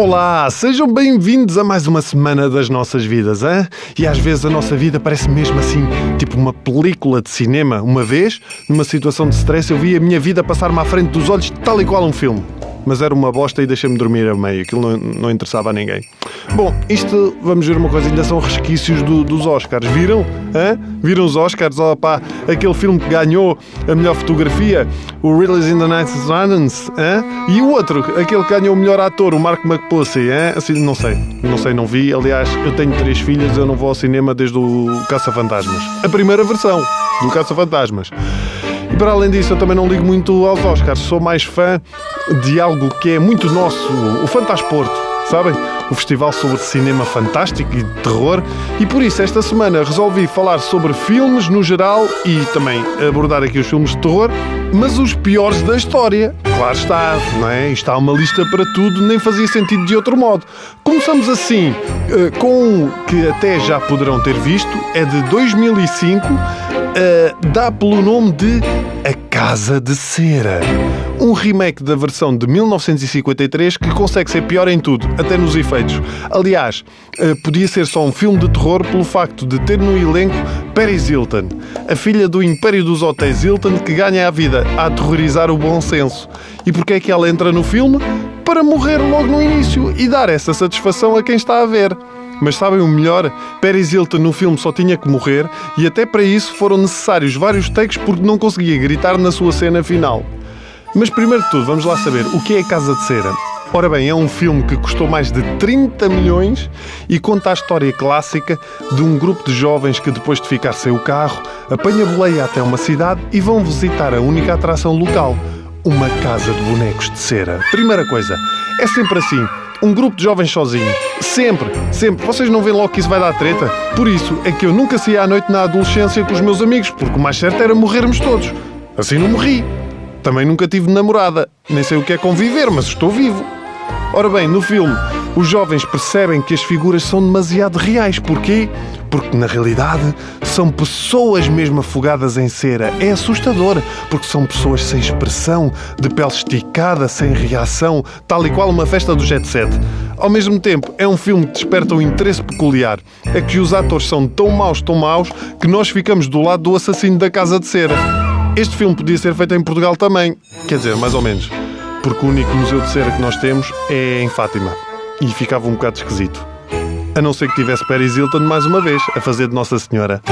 Olá, sejam bem-vindos a mais uma semana das nossas vidas, hein? E às vezes a nossa vida parece mesmo assim, tipo uma película de cinema. Uma vez, numa situação de stress, eu vi a minha vida passar-me à frente dos olhos, tal e qual um filme mas era uma bosta e deixei-me dormir a meio. Aquilo não, não interessava a ninguém. Bom, isto, vamos ver uma coisa, ainda são resquícios do, dos Oscars. Viram? Hã? Viram os Oscars? Oh, pá, aquele filme que ganhou a melhor fotografia, o Riddles in the Night Silence? E o outro, aquele que ganhou o melhor ator, o Mark McPussy, hã? Assim, não sei, não sei, não vi. Aliás, eu tenho três filhas, eu não vou ao cinema desde o Caça-Fantasmas. A primeira versão do Caça-Fantasmas. Para além disso, eu também não ligo muito aos Oscars. Sou mais fã de algo que é muito nosso, o Fantasporto sabem? O festival sobre cinema fantástico e terror. E por isso, esta semana resolvi falar sobre filmes no geral e também abordar aqui os filmes de terror, mas os piores da história. Claro está, não é? Está uma lista para tudo, nem fazia sentido de outro modo. Começamos assim eh, com um que até já poderão ter visto, é de 2005, eh, dá pelo nome de A Casa de Cera um remake da versão de 1953 que consegue ser pior em tudo, até nos efeitos. Aliás, eh, podia ser só um filme de terror pelo facto de ter no elenco Paris Hilton, a filha do Império dos Hotéis Hilton que ganha a vida a aterrorizar o bom senso. E porquê é que ela entra no filme? Para morrer logo no início e dar essa satisfação a quem está a ver. Mas sabem o melhor? Paris Hilton no filme só tinha que morrer e até para isso foram necessários vários takes porque não conseguia gritar na sua cena final. Mas primeiro de tudo, vamos lá saber o que é Casa de Cera. Ora bem, é um filme que custou mais de 30 milhões e conta a história clássica de um grupo de jovens que, depois de ficar sem o carro, apanha boleia até uma cidade e vão visitar a única atração local, uma casa de bonecos de cera. Primeira coisa, é sempre assim. Um grupo de jovens sozinho. Sempre, sempre. Vocês não veem logo que isso vai dar treta? Por isso é que eu nunca saía à noite na adolescência com os meus amigos, porque o mais certo era morrermos todos. Assim não morri. Também nunca tive namorada. Nem sei o que é conviver, mas estou vivo. Ora bem, no filme, os jovens percebem que as figuras são demasiado reais. Porquê? Porque na realidade são pessoas mesmo afogadas em cera. É assustador, porque são pessoas sem expressão, de pele esticada, sem reação, tal e qual uma festa do jet set. Ao mesmo tempo, é um filme que desperta um interesse peculiar. É que os atores são tão maus, tão maus, que nós ficamos do lado do assassino da casa de cera. Este filme podia ser feito em Portugal também. Quer dizer, mais ou menos. Porque o único museu de cera que nós temos é em Fátima. E ficava um bocado esquisito. A não ser que tivesse Paris Hilton mais uma vez a fazer de Nossa Senhora.